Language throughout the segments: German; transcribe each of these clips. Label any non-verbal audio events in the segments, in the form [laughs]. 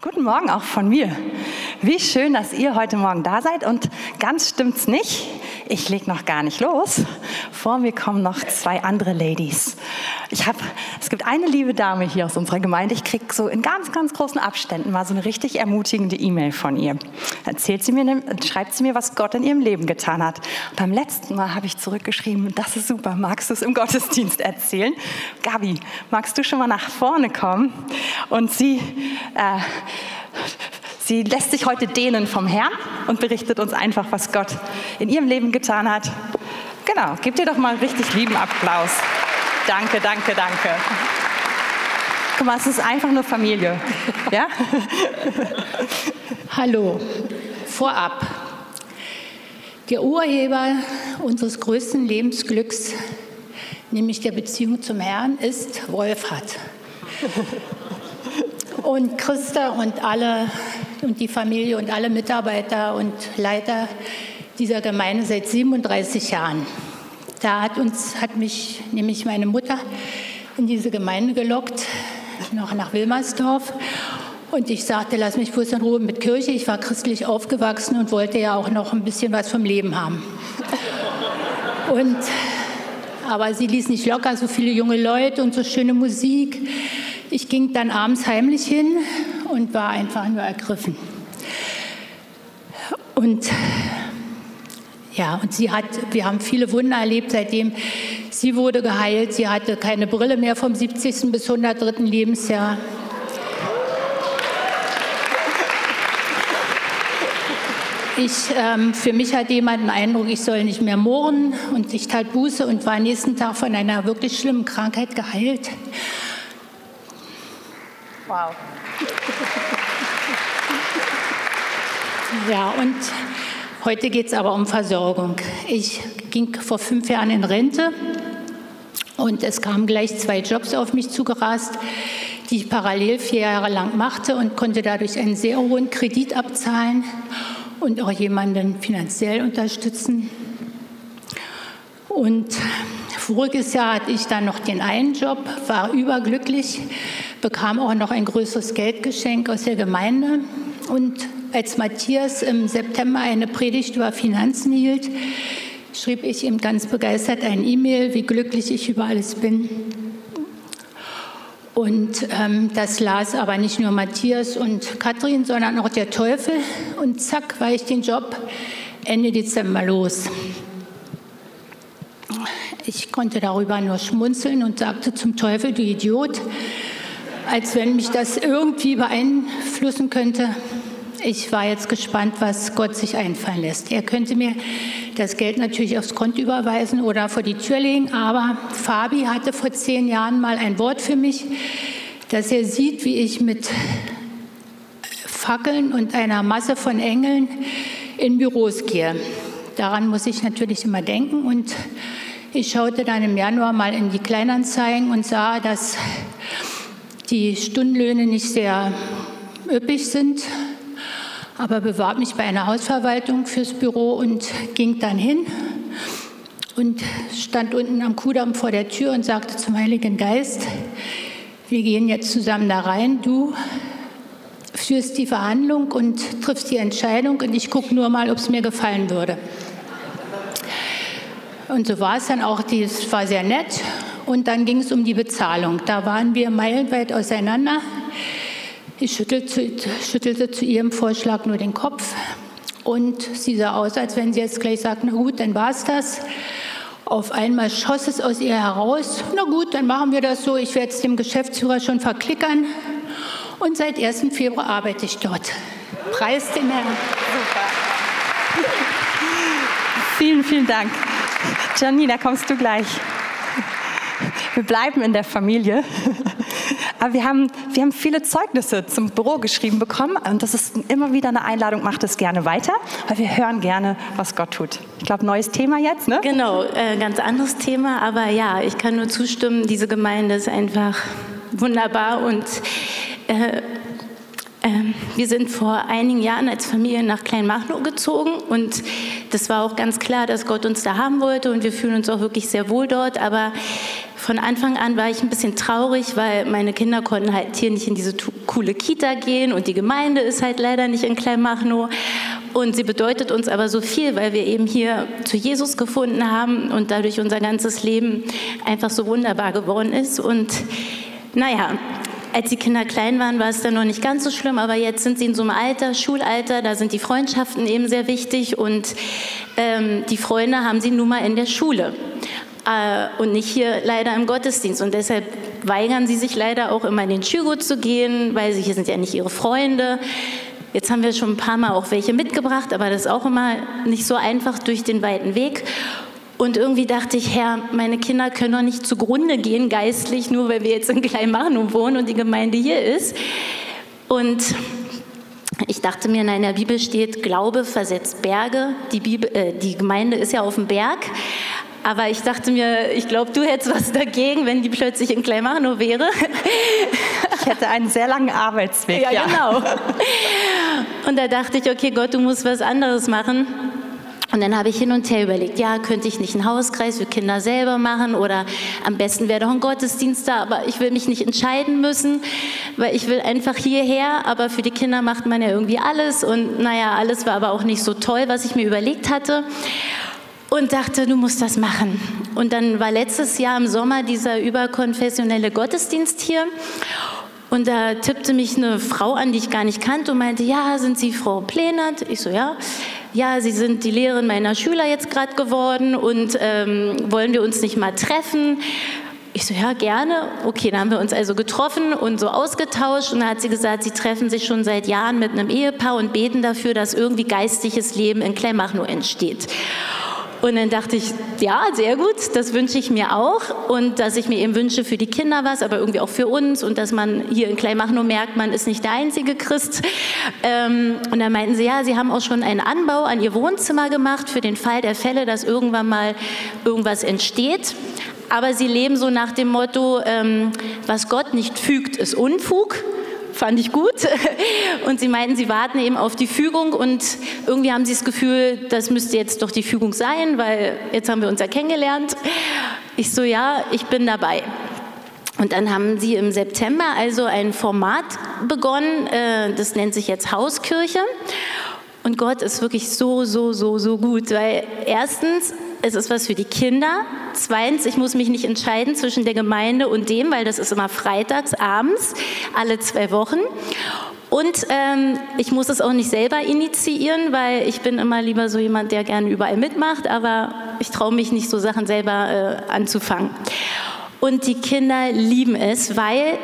Guten Morgen auch von mir. Wie schön, dass ihr heute Morgen da seid und ganz stimmt's nicht. Ich leg noch gar nicht los. Vor mir kommen noch zwei andere Ladies. Ich habe, es gibt eine liebe Dame hier aus unserer Gemeinde. Ich krieg so in ganz, ganz großen Abständen mal so eine richtig ermutigende E-Mail von ihr. Erzählt sie mir, ne, schreibt sie mir, was Gott in ihrem Leben getan hat. Beim letzten Mal habe ich zurückgeschrieben, das ist super. Magst du es im Gottesdienst erzählen? Gabi, magst du schon mal nach vorne kommen? Und sie äh, Sie lässt sich heute dehnen vom Herrn und berichtet uns einfach, was Gott in ihrem Leben getan hat. Genau, gebt ihr doch mal einen richtig lieben Applaus. Danke, danke, danke. Guck mal, es ist einfach nur Familie. Ja? [laughs] Hallo, vorab. Der Urheber unseres größten Lebensglücks, nämlich der Beziehung zum Herrn, ist Wolfhard. [laughs] Und Christa und alle und die Familie und alle Mitarbeiter und Leiter dieser Gemeinde seit 37 Jahren. Da hat uns, hat mich nämlich meine Mutter in diese Gemeinde gelockt, noch nach Wilmersdorf. Und ich sagte, lass mich bloß in Ruhe mit Kirche. Ich war christlich aufgewachsen und wollte ja auch noch ein bisschen was vom Leben haben. Und, aber sie ließ nicht locker, so viele junge Leute und so schöne Musik. Ich ging dann abends heimlich hin und war einfach nur ergriffen. Und ja, und sie hat, wir haben viele Wunder erlebt seitdem. Sie wurde geheilt, sie hatte keine Brille mehr vom 70. bis 103. Lebensjahr. Ich, ähm, für mich hat jemand den Eindruck, ich soll nicht mehr mohren und ich tat Buße und war nächsten Tag von einer wirklich schlimmen Krankheit geheilt. Wow. Ja, und heute geht es aber um Versorgung. Ich ging vor fünf Jahren in Rente und es kamen gleich zwei Jobs auf mich zugerast, die ich parallel vier Jahre lang machte und konnte dadurch einen sehr hohen Kredit abzahlen und auch jemanden finanziell unterstützen. Und voriges Jahr hatte ich dann noch den einen Job, war überglücklich, bekam auch noch ein größeres Geldgeschenk aus der Gemeinde. Und als Matthias im September eine Predigt über Finanzen hielt, schrieb ich ihm ganz begeistert ein E-Mail, wie glücklich ich über alles bin. Und ähm, das las aber nicht nur Matthias und Katrin, sondern auch der Teufel. Und zack, war ich den Job Ende Dezember los. Ich konnte darüber nur schmunzeln und sagte zum Teufel, du Idiot, als wenn mich das irgendwie beeinflussen könnte. Ich war jetzt gespannt, was Gott sich einfallen lässt. Er könnte mir das Geld natürlich aufs Konto überweisen oder vor die Tür legen, aber Fabi hatte vor zehn Jahren mal ein Wort für mich, dass er sieht, wie ich mit Fackeln und einer Masse von Engeln in Büros gehe. Daran muss ich natürlich immer denken und ich schaute dann im Januar mal in die Kleinanzeigen und sah, dass die Stundenlöhne nicht sehr üppig sind, aber bewarb mich bei einer Hausverwaltung fürs Büro und ging dann hin und stand unten am Kudamm vor der Tür und sagte zum Heiligen Geist, wir gehen jetzt zusammen da rein, du führst die Verhandlung und triffst die Entscheidung und ich gucke nur mal, ob es mir gefallen würde. Und so war es dann auch, es war sehr nett und dann ging es um die Bezahlung. Da waren wir meilenweit auseinander. Ich schüttelte, schüttelte zu ihrem Vorschlag nur den Kopf und sie sah aus, als wenn sie jetzt gleich sagt, na gut, dann war es das. Auf einmal schoss es aus ihr heraus. Na gut, dann machen wir das so. Ich werde es dem Geschäftsführer schon verklickern. Und seit 1. Februar arbeite ich dort. Preis den Herrn. Super. Vielen, vielen Dank. Janina, kommst du gleich. Wir bleiben in der Familie. Aber wir haben, wir haben viele Zeugnisse zum Büro geschrieben bekommen und das ist immer wieder eine Einladung, macht es gerne weiter, weil wir hören gerne, was Gott tut. Ich glaube, neues Thema jetzt, ne? Genau, äh, ganz anderes Thema, aber ja, ich kann nur zustimmen, diese Gemeinde ist einfach wunderbar und äh, ähm, wir sind vor einigen Jahren als Familie nach Kleinmachnow gezogen und das war auch ganz klar, dass Gott uns da haben wollte und wir fühlen uns auch wirklich sehr wohl dort. Aber von Anfang an war ich ein bisschen traurig, weil meine Kinder konnten halt hier nicht in diese coole Kita gehen und die Gemeinde ist halt leider nicht in Kleinmachnow. Und sie bedeutet uns aber so viel, weil wir eben hier zu Jesus gefunden haben und dadurch unser ganzes Leben einfach so wunderbar geworden ist. Und naja, als die Kinder klein waren, war es dann noch nicht ganz so schlimm, aber jetzt sind sie in so einem Alter, Schulalter, da sind die Freundschaften eben sehr wichtig und ähm, die Freunde haben sie nun mal in der Schule äh, und nicht hier leider im Gottesdienst. Und deshalb weigern sie sich leider auch immer in den Schulgut zu gehen, weil sie hier sind ja nicht ihre Freunde. Jetzt haben wir schon ein paar Mal auch welche mitgebracht, aber das ist auch immer nicht so einfach durch den weiten Weg. Und irgendwie dachte ich, Herr, meine Kinder können doch nicht zugrunde gehen geistlich, nur weil wir jetzt in Kleinmachnow wohnen und die Gemeinde hier ist. Und ich dachte mir, nein, in der Bibel steht, Glaube versetzt Berge. Die, Bibel, äh, die Gemeinde ist ja auf dem Berg. Aber ich dachte mir, ich glaube, du hättest was dagegen, wenn die plötzlich in Kleinmachnow wäre. Ich hätte einen sehr langen Arbeitsweg. Ja, ja, genau. Und da dachte ich, okay, Gott, du musst was anderes machen. Und dann habe ich hin und her überlegt, ja, könnte ich nicht einen Hauskreis für Kinder selber machen oder am besten wäre doch ein Gottesdienst da, aber ich will mich nicht entscheiden müssen, weil ich will einfach hierher, aber für die Kinder macht man ja irgendwie alles und naja, alles war aber auch nicht so toll, was ich mir überlegt hatte und dachte, du musst das machen. Und dann war letztes Jahr im Sommer dieser überkonfessionelle Gottesdienst hier und da tippte mich eine Frau an, die ich gar nicht kannte und meinte, ja, sind Sie Frau Plenert? Ich so, ja ja, Sie sind die Lehrerin meiner Schüler jetzt gerade geworden und ähm, wollen wir uns nicht mal treffen? Ich so, ja, gerne. Okay, dann haben wir uns also getroffen und so ausgetauscht. Und dann hat sie gesagt, sie treffen sich schon seit Jahren mit einem Ehepaar und beten dafür, dass irgendwie geistliches Leben in Kleinmachnow entsteht. Und dann dachte ich, ja, sehr gut, das wünsche ich mir auch. Und dass ich mir eben wünsche für die Kinder was, aber irgendwie auch für uns. Und dass man hier in Kleinmachnow merkt, man ist nicht der einzige Christ. Ähm, und dann meinten sie, ja, sie haben auch schon einen Anbau an ihr Wohnzimmer gemacht für den Fall der Fälle, dass irgendwann mal irgendwas entsteht. Aber sie leben so nach dem Motto, ähm, was Gott nicht fügt, ist Unfug fand ich gut. Und sie meinten, sie warten eben auf die Fügung und irgendwie haben sie das Gefühl, das müsste jetzt doch die Fügung sein, weil jetzt haben wir uns ja kennengelernt. Ich so, ja, ich bin dabei. Und dann haben sie im September also ein Format begonnen, äh, das nennt sich jetzt Hauskirche. Und Gott ist wirklich so, so, so, so gut, weil erstens es ist was für die Kinder. Zweitens, ich muss mich nicht entscheiden zwischen der Gemeinde und dem, weil das ist immer freitags abends, alle zwei Wochen. Und ähm, ich muss es auch nicht selber initiieren, weil ich bin immer lieber so jemand, der gerne überall mitmacht, aber ich traue mich nicht, so Sachen selber äh, anzufangen. Und die Kinder lieben es, weil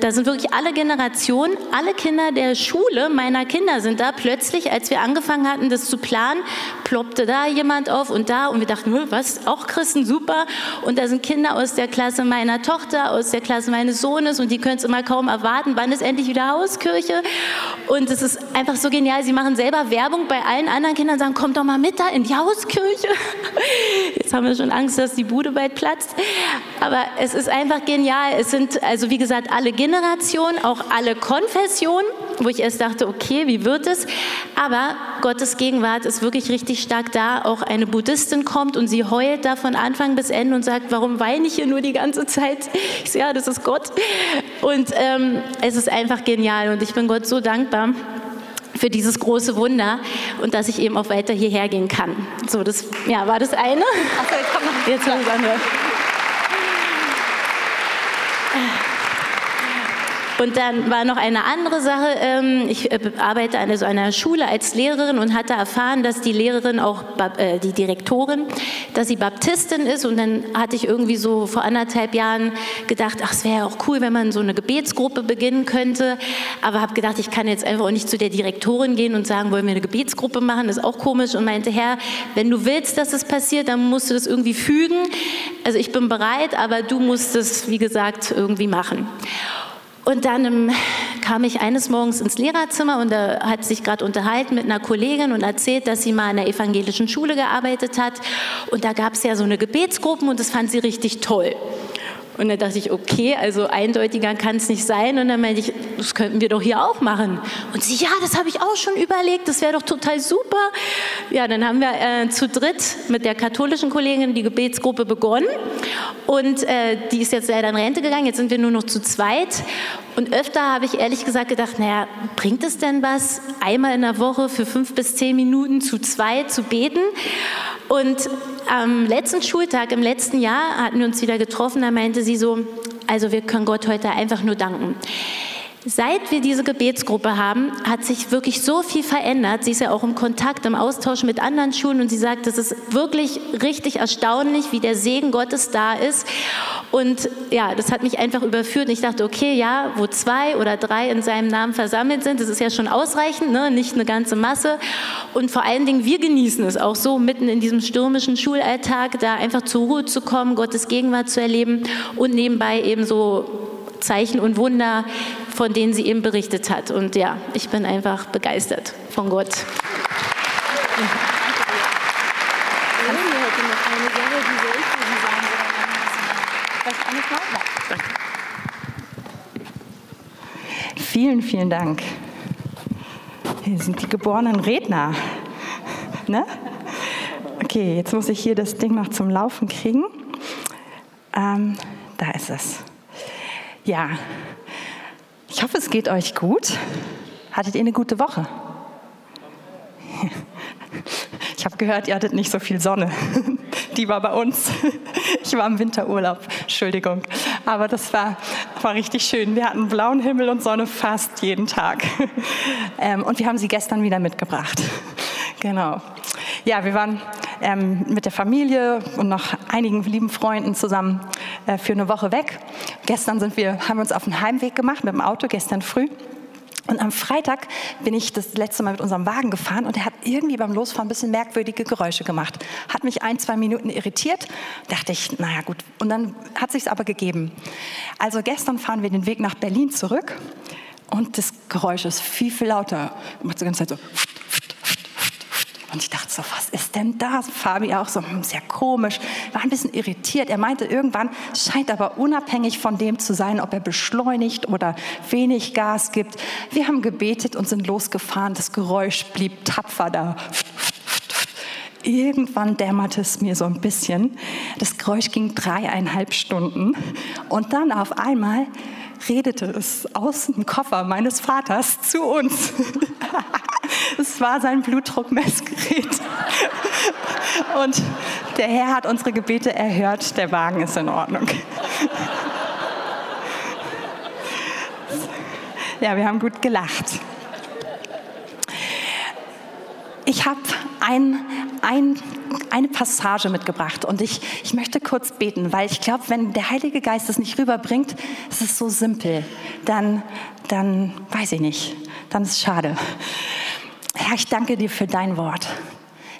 da, sind wirklich alle Generationen, alle Kinder der Schule meiner Kinder sind da. Plötzlich, als wir angefangen hatten, das zu planen, ploppte da jemand auf und da und wir dachten, was, auch Christen, super. Und da sind Kinder aus der Klasse meiner Tochter, aus der Klasse meines Sohnes und die können es immer kaum erwarten, wann ist endlich wieder Hauskirche. Und es ist einfach so genial, sie machen selber Werbung bei allen anderen Kindern, sagen, kommt doch mal mit da in die Hauskirche. [laughs] Jetzt haben wir schon Angst, dass die Bude bald platzt. Aber es ist einfach genial. Es sind also wie gesagt alle Generationen, auch alle Konfessionen, wo ich erst dachte, okay, wie wird es? Aber Gottes Gegenwart ist wirklich richtig stark da. Auch eine Buddhistin kommt und sie heult da von Anfang bis Ende und sagt, warum weine ich hier nur die ganze Zeit? Ich so, ja, das ist Gott. Und ähm, es ist einfach genial und ich bin Gott so dankbar für dieses große Wunder und dass ich eben auch weiter hierher gehen kann. So, das ja, war das eine. Achso, jetzt kommt noch jetzt das andere. Und dann war noch eine andere Sache. Ähm, ich äh, arbeite an so einer Schule als Lehrerin und hatte erfahren, dass die Lehrerin auch, äh, die Direktorin, dass sie Baptistin ist. Und dann hatte ich irgendwie so vor anderthalb Jahren gedacht, ach, es wäre ja auch cool, wenn man so eine Gebetsgruppe beginnen könnte. Aber habe gedacht, ich kann jetzt einfach auch nicht zu der Direktorin gehen und sagen, wollen wir eine Gebetsgruppe machen? Das ist auch komisch. Und meinte, Herr, wenn du willst, dass es passiert, dann musst du das irgendwie fügen. Also ich bin bereit, aber du musst es, wie gesagt, irgendwie machen. Und dann ähm, kam ich eines Morgens ins Lehrerzimmer und da hat sich gerade unterhalten mit einer Kollegin und erzählt, dass sie mal in einer evangelischen Schule gearbeitet hat. Und da gab es ja so eine Gebetsgruppen und das fand sie richtig toll. Und dann dachte ich, okay, also eindeutiger kann es nicht sein. Und dann meinte ich, das könnten wir doch hier auch machen. Und sie, ja, das habe ich auch schon überlegt, das wäre doch total super. Ja, dann haben wir äh, zu dritt mit der katholischen Kollegin die Gebetsgruppe begonnen. Und äh, die ist jetzt leider in Rente gegangen, jetzt sind wir nur noch zu zweit. Und öfter habe ich ehrlich gesagt gedacht, naja, bringt es denn was, einmal in der Woche für fünf bis zehn Minuten zu zweit zu beten? Und am letzten Schultag im letzten Jahr hatten wir uns wieder getroffen, da meinte sie so, also wir können Gott heute einfach nur danken. Seit wir diese Gebetsgruppe haben, hat sich wirklich so viel verändert. Sie ist ja auch im Kontakt, im Austausch mit anderen Schulen und sie sagt, es ist wirklich richtig erstaunlich, wie der Segen Gottes da ist. Und ja, das hat mich einfach überführt. Ich dachte, okay, ja, wo zwei oder drei in seinem Namen versammelt sind, das ist ja schon ausreichend, ne? nicht eine ganze Masse. Und vor allen Dingen, wir genießen es auch so, mitten in diesem stürmischen Schulalltag, da einfach zur Ruhe zu kommen, Gottes Gegenwart zu erleben und nebenbei eben so Zeichen und Wunder, von denen sie eben berichtet hat. Und ja, ich bin einfach begeistert von Gott. Vielen, vielen Dank. Hier sind die geborenen Redner. Ne? Okay, jetzt muss ich hier das Ding noch zum Laufen kriegen. Ähm, da ist es. Ja, hoffe, es geht euch gut. Hattet ihr eine gute Woche? Ich habe gehört, ihr hattet nicht so viel Sonne. Die war bei uns. Ich war im Winterurlaub, Entschuldigung. Aber das war, war richtig schön. Wir hatten blauen Himmel und Sonne fast jeden Tag. Ähm, und wir haben sie gestern wieder mitgebracht. Genau. Ja, wir waren ähm, mit der Familie und noch einigen lieben Freunden zusammen äh, für eine Woche weg. Gestern sind wir, haben wir uns auf den Heimweg gemacht mit dem Auto, gestern früh. Und am Freitag bin ich das letzte Mal mit unserem Wagen gefahren und er hat irgendwie beim Losfahren ein bisschen merkwürdige Geräusche gemacht. Hat mich ein, zwei Minuten irritiert. Dachte ich, naja gut. Und dann hat sich aber gegeben. Also gestern fahren wir den Weg nach Berlin zurück und das Geräusch ist viel, viel lauter. Macht die ganze Zeit so. Und ich dachte so, was ist denn das? Fabi auch so, hm, sehr komisch, war ein bisschen irritiert. Er meinte irgendwann, scheint aber unabhängig von dem zu sein, ob er beschleunigt oder wenig Gas gibt. Wir haben gebetet und sind losgefahren. Das Geräusch blieb tapfer da. Irgendwann dämmerte es mir so ein bisschen. Das Geräusch ging dreieinhalb Stunden. Und dann auf einmal redete es aus dem Koffer meines Vaters zu uns. [laughs] Es war sein Blutdruckmessgerät. Und der Herr hat unsere Gebete erhört, der Wagen ist in Ordnung. Ja, wir haben gut gelacht. Ich habe ein, ein, eine Passage mitgebracht und ich, ich möchte kurz beten, weil ich glaube, wenn der Heilige Geist es nicht rüberbringt, es ist so simpel, dann, dann weiß ich nicht, dann ist es schade. Herr, ich danke dir für dein Wort.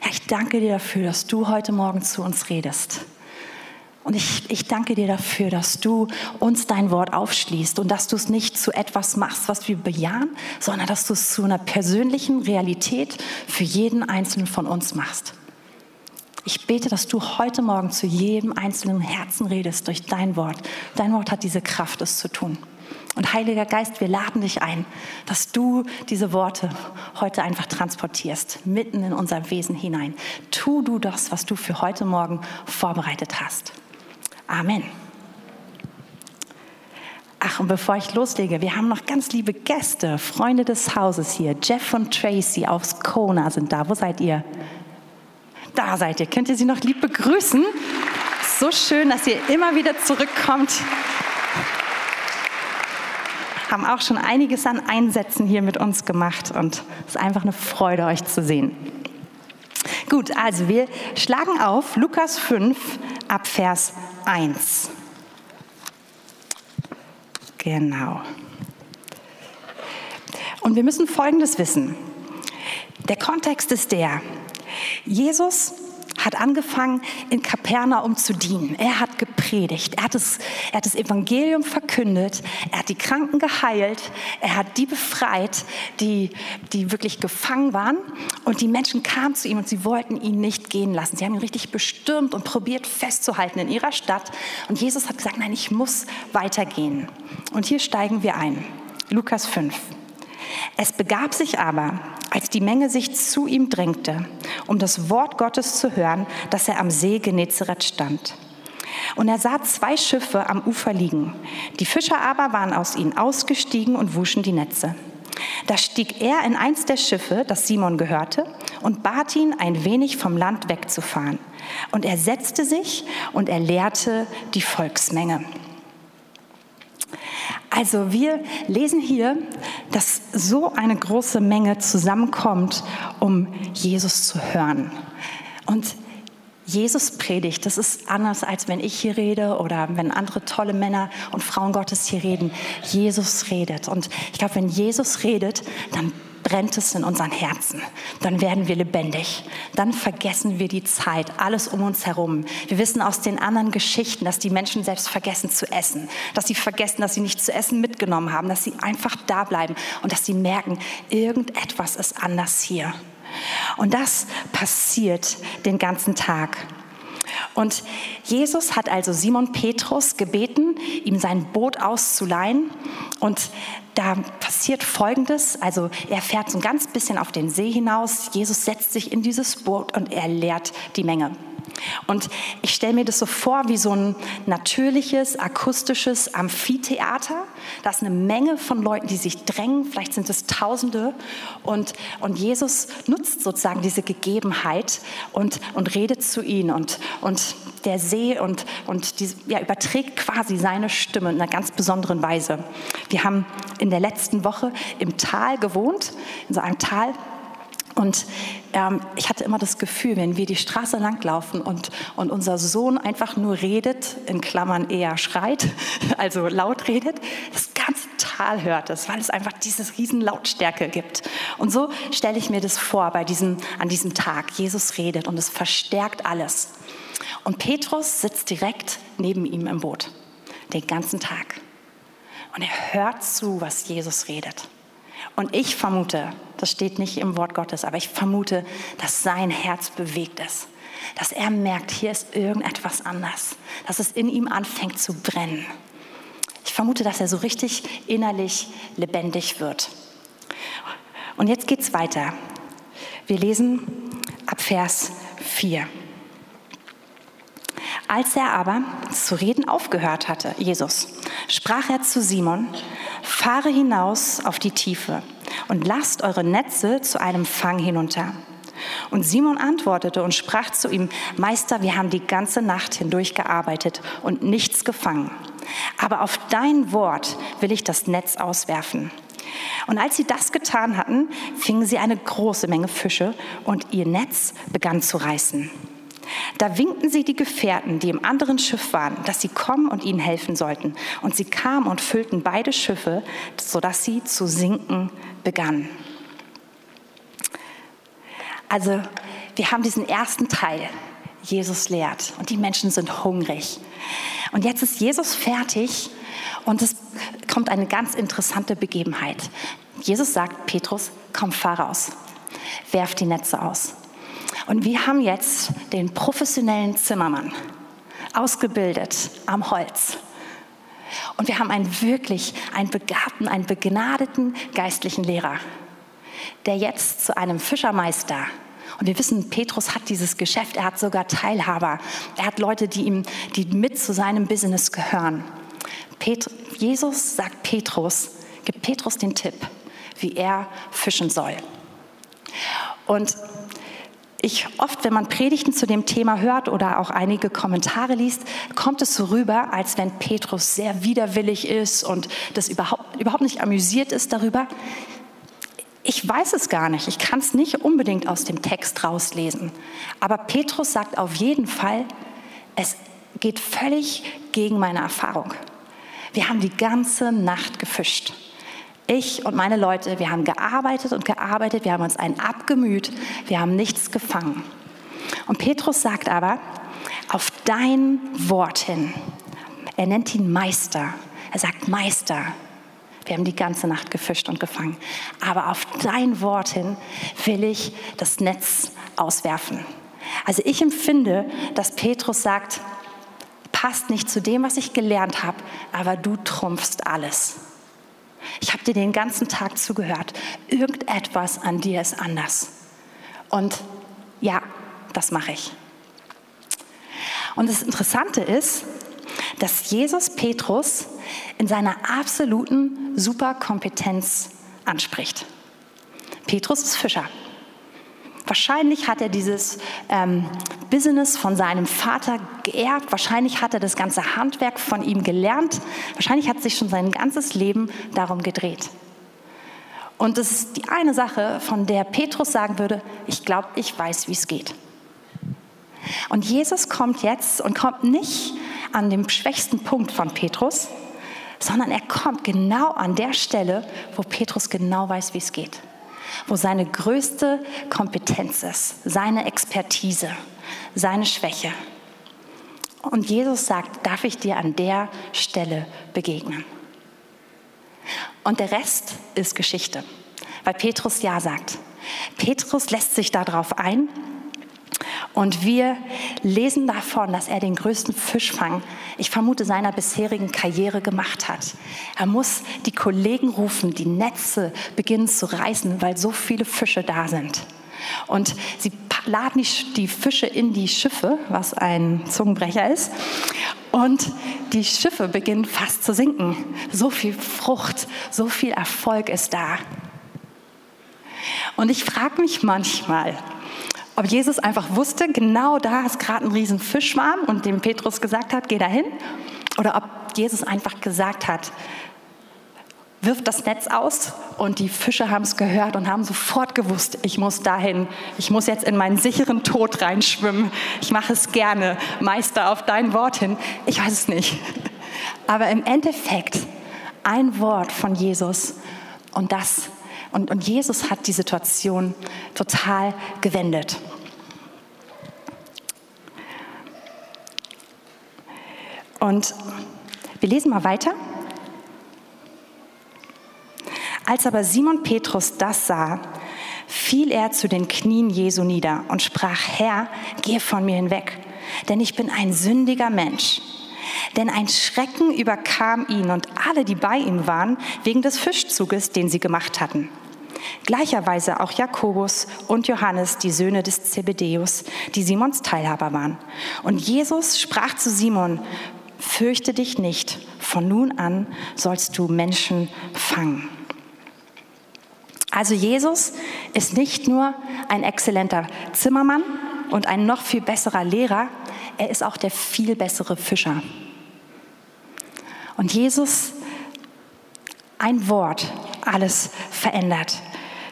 Herr, ich danke dir dafür, dass du heute Morgen zu uns redest. Und ich, ich danke dir dafür, dass du uns dein Wort aufschließt und dass du es nicht zu etwas machst, was wir bejahen, sondern dass du es zu einer persönlichen Realität für jeden Einzelnen von uns machst. Ich bete, dass du heute Morgen zu jedem einzelnen Herzen redest durch dein Wort. Dein Wort hat diese Kraft, es zu tun. Und Heiliger Geist, wir laden dich ein, dass du diese Worte heute einfach transportierst, mitten in unser Wesen hinein. Tu du das, was du für heute Morgen vorbereitet hast. Amen. Ach, und bevor ich loslege, wir haben noch ganz liebe Gäste, Freunde des Hauses hier. Jeff und Tracy aus Kona sind da. Wo seid ihr? Da seid ihr. Könnt ihr sie noch lieb begrüßen? So schön, dass ihr immer wieder zurückkommt haben auch schon einiges an Einsätzen hier mit uns gemacht und es ist einfach eine Freude, euch zu sehen. Gut, also wir schlagen auf Lukas 5 ab Vers 1. Genau. Und wir müssen Folgendes wissen. Der Kontext ist der, Jesus hat angefangen, in Kapernaum zu dienen. Er hat gepredigt, er hat, das, er hat das Evangelium verkündet, er hat die Kranken geheilt, er hat die befreit, die, die wirklich gefangen waren. Und die Menschen kamen zu ihm und sie wollten ihn nicht gehen lassen. Sie haben ihn richtig bestürmt und probiert festzuhalten in ihrer Stadt. Und Jesus hat gesagt, nein, ich muss weitergehen. Und hier steigen wir ein. Lukas 5. Es begab sich aber, als die Menge sich zu ihm drängte, um das Wort Gottes zu hören, dass er am See Genezareth stand. Und er sah zwei Schiffe am Ufer liegen. Die Fischer aber waren aus ihnen ausgestiegen und wuschen die Netze. Da stieg er in eins der Schiffe, das Simon gehörte, und bat ihn, ein wenig vom Land wegzufahren. Und er setzte sich und er lehrte die Volksmenge. Also wir lesen hier, dass so eine große Menge zusammenkommt, um Jesus zu hören. Und Jesus predigt, das ist anders als wenn ich hier rede oder wenn andere tolle Männer und Frauen Gottes hier reden. Jesus redet. Und ich glaube, wenn Jesus redet, dann brennt es in unseren Herzen. Dann werden wir lebendig. Dann vergessen wir die Zeit, alles um uns herum. Wir wissen aus den anderen Geschichten, dass die Menschen selbst vergessen zu essen, dass sie vergessen, dass sie nichts zu essen mitgenommen haben, dass sie einfach da bleiben und dass sie merken, irgendetwas ist anders hier. Und das passiert den ganzen Tag. Und Jesus hat also Simon Petrus gebeten, ihm sein Boot auszuleihen. Und da passiert Folgendes. Also er fährt so ein ganz bisschen auf den See hinaus. Jesus setzt sich in dieses Boot und er lehrt die Menge. Und ich stelle mir das so vor wie so ein natürliches, akustisches Amphitheater. Da ist eine Menge von Leuten, die sich drängen, vielleicht sind es Tausende. Und, und Jesus nutzt sozusagen diese Gegebenheit und, und redet zu ihnen. Und, und der See und, und die, ja, überträgt quasi seine Stimme in einer ganz besonderen Weise. Wir haben in der letzten Woche im Tal gewohnt, in so einem Tal und ähm, ich hatte immer das Gefühl, wenn wir die Straße langlaufen und, und unser Sohn einfach nur redet, in Klammern eher schreit, [laughs] also laut redet, das ganze Tal hört es, weil es einfach diese riesen Lautstärke gibt. Und so stelle ich mir das vor bei diesem, an diesem Tag. Jesus redet und es verstärkt alles. Und Petrus sitzt direkt neben ihm im Boot, den ganzen Tag. Und er hört zu, was Jesus redet. Und ich vermute, das steht nicht im Wort Gottes, aber ich vermute, dass sein Herz bewegt ist. Dass er merkt, hier ist irgendetwas anders. Dass es in ihm anfängt zu brennen. Ich vermute, dass er so richtig innerlich lebendig wird. Und jetzt geht's weiter. Wir lesen ab Vers 4. Als er aber zu reden aufgehört hatte, Jesus, sprach er zu Simon, fahre hinaus auf die Tiefe und lasst eure Netze zu einem Fang hinunter. Und Simon antwortete und sprach zu ihm, Meister, wir haben die ganze Nacht hindurch gearbeitet und nichts gefangen. Aber auf dein Wort will ich das Netz auswerfen. Und als sie das getan hatten, fingen sie eine große Menge Fische und ihr Netz begann zu reißen. Da winkten sie die Gefährten, die im anderen Schiff waren, dass sie kommen und ihnen helfen sollten. Und sie kamen und füllten beide Schiffe, sodass sie zu sinken begannen. Also wir haben diesen ersten Teil, Jesus lehrt und die Menschen sind hungrig. Und jetzt ist Jesus fertig und es kommt eine ganz interessante Begebenheit. Jesus sagt, Petrus, komm, fahr raus, werf die Netze aus. Und wir haben jetzt den professionellen Zimmermann, ausgebildet am Holz. Und wir haben einen wirklich, einen begabten, einen begnadeten geistlichen Lehrer, der jetzt zu einem Fischermeister und wir wissen, Petrus hat dieses Geschäft, er hat sogar Teilhaber. Er hat Leute, die ihm, die mit zu seinem Business gehören. Pet Jesus sagt Petrus, gibt Petrus den Tipp, wie er fischen soll. Und ich oft, wenn man Predigten zu dem Thema hört oder auch einige Kommentare liest, kommt es so rüber, als wenn Petrus sehr widerwillig ist und das überhaupt, überhaupt nicht amüsiert ist darüber. Ich weiß es gar nicht. Ich kann es nicht unbedingt aus dem Text rauslesen. Aber Petrus sagt auf jeden Fall, es geht völlig gegen meine Erfahrung. Wir haben die ganze Nacht gefischt. Ich und meine Leute, wir haben gearbeitet und gearbeitet, wir haben uns einen abgemüht, wir haben nichts gefangen. Und Petrus sagt aber, auf dein Wort hin, er nennt ihn Meister, er sagt Meister, wir haben die ganze Nacht gefischt und gefangen, aber auf dein Wort hin will ich das Netz auswerfen. Also ich empfinde, dass Petrus sagt, passt nicht zu dem, was ich gelernt habe, aber du trumpfst alles. Ich habe dir den ganzen Tag zugehört. Irgendetwas an dir ist anders. Und ja, das mache ich. Und das Interessante ist, dass Jesus Petrus in seiner absoluten Superkompetenz anspricht. Petrus ist Fischer. Wahrscheinlich hat er dieses ähm, Business von seinem Vater geerbt. Wahrscheinlich hat er das ganze Handwerk von ihm gelernt. Wahrscheinlich hat sich schon sein ganzes Leben darum gedreht. Und das ist die eine Sache, von der Petrus sagen würde, ich glaube, ich weiß, wie es geht. Und Jesus kommt jetzt und kommt nicht an dem schwächsten Punkt von Petrus, sondern er kommt genau an der Stelle, wo Petrus genau weiß, wie es geht wo seine größte Kompetenz ist, seine Expertise, seine Schwäche. Und Jesus sagt, darf ich dir an der Stelle begegnen? Und der Rest ist Geschichte, weil Petrus ja sagt. Petrus lässt sich darauf ein und wir lesen davon, dass er den größten Fischfang, ich vermute, seiner bisherigen Karriere gemacht hat. Er muss die Kollegen rufen, die Netze beginnen zu reißen, weil so viele Fische da sind. Und sie laden die, Fische in die Schiffe, was ein Zungenbrecher ist. Und die Schiffe beginnen fast zu sinken. So viel Frucht, so viel Erfolg ist da. Und ich frage mich manchmal, ob Jesus einfach wusste, genau da ist gerade ein riesen Fischschwarm und dem Petrus gesagt hat, geh dahin. Oder ob Jesus einfach gesagt hat, wirf das Netz aus und die Fische haben es gehört und haben sofort gewusst, ich muss dahin, ich muss jetzt in meinen sicheren Tod reinschwimmen. Ich mache es gerne, Meister, auf dein Wort hin. Ich weiß es nicht. Aber im Endeffekt ein Wort von Jesus und das und, und Jesus hat die Situation total gewendet. Und wir lesen mal weiter. Als aber Simon Petrus das sah, fiel er zu den Knien Jesu nieder und sprach, Herr, gehe von mir hinweg, denn ich bin ein sündiger Mensch. Denn ein Schrecken überkam ihn und alle, die bei ihm waren, wegen des Fischzuges, den sie gemacht hatten. Gleicherweise auch Jakobus und Johannes, die Söhne des Zebedeus, die Simons Teilhaber waren. Und Jesus sprach zu Simon, fürchte dich nicht, von nun an sollst du Menschen fangen. Also Jesus ist nicht nur ein exzellenter Zimmermann und ein noch viel besserer Lehrer, er ist auch der viel bessere Fischer. Und Jesus, ein Wort, alles verändert.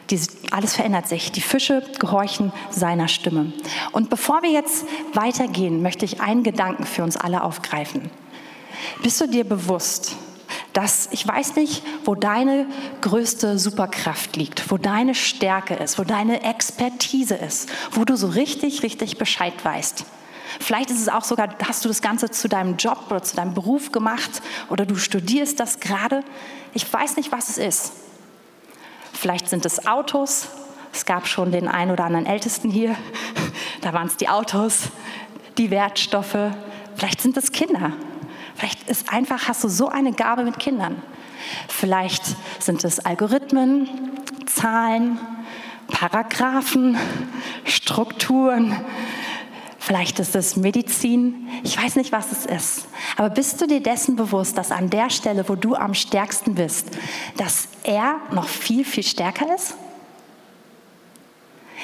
Dies, alles verändert sich. Die Fische gehorchen seiner Stimme. Und bevor wir jetzt weitergehen, möchte ich einen Gedanken für uns alle aufgreifen. Bist du dir bewusst, dass ich weiß nicht, wo deine größte Superkraft liegt, wo deine Stärke ist, wo deine Expertise ist, wo du so richtig, richtig Bescheid weißt. Vielleicht ist es auch sogar, hast du das Ganze zu deinem Job oder zu deinem Beruf gemacht oder du studierst das gerade. Ich weiß nicht, was es ist. Vielleicht sind es Autos. Es gab schon den einen oder anderen Ältesten hier. Da waren es die Autos, die Wertstoffe. Vielleicht sind es Kinder. Vielleicht ist einfach, hast du so eine Gabe mit Kindern. Vielleicht sind es Algorithmen, Zahlen, Paragraphen, Strukturen. Vielleicht ist es Medizin. Ich weiß nicht, was es ist. Aber bist du dir dessen bewusst, dass an der Stelle, wo du am stärksten bist, dass er noch viel, viel stärker ist?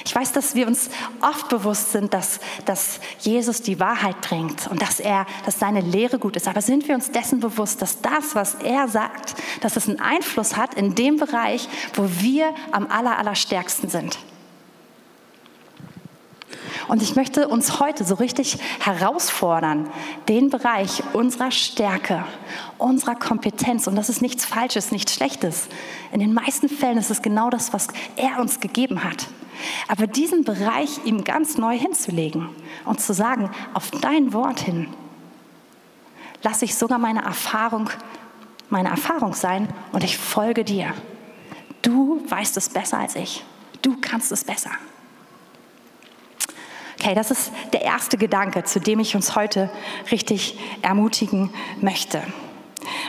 Ich weiß, dass wir uns oft bewusst sind, dass, dass Jesus die Wahrheit bringt und dass er, dass seine Lehre gut ist. Aber sind wir uns dessen bewusst, dass das, was er sagt, dass es einen Einfluss hat in dem Bereich, wo wir am aller, allerstärksten sind? Und ich möchte uns heute so richtig herausfordern, den Bereich unserer Stärke, unserer Kompetenz, und das ist nichts Falsches, nichts Schlechtes. In den meisten Fällen ist es genau das, was er uns gegeben hat. Aber diesen Bereich ihm ganz neu hinzulegen und zu sagen, auf dein Wort hin, lasse ich sogar meine Erfahrung, meine Erfahrung sein und ich folge dir. Du weißt es besser als ich. Du kannst es besser. Okay, das ist der erste Gedanke, zu dem ich uns heute richtig ermutigen möchte.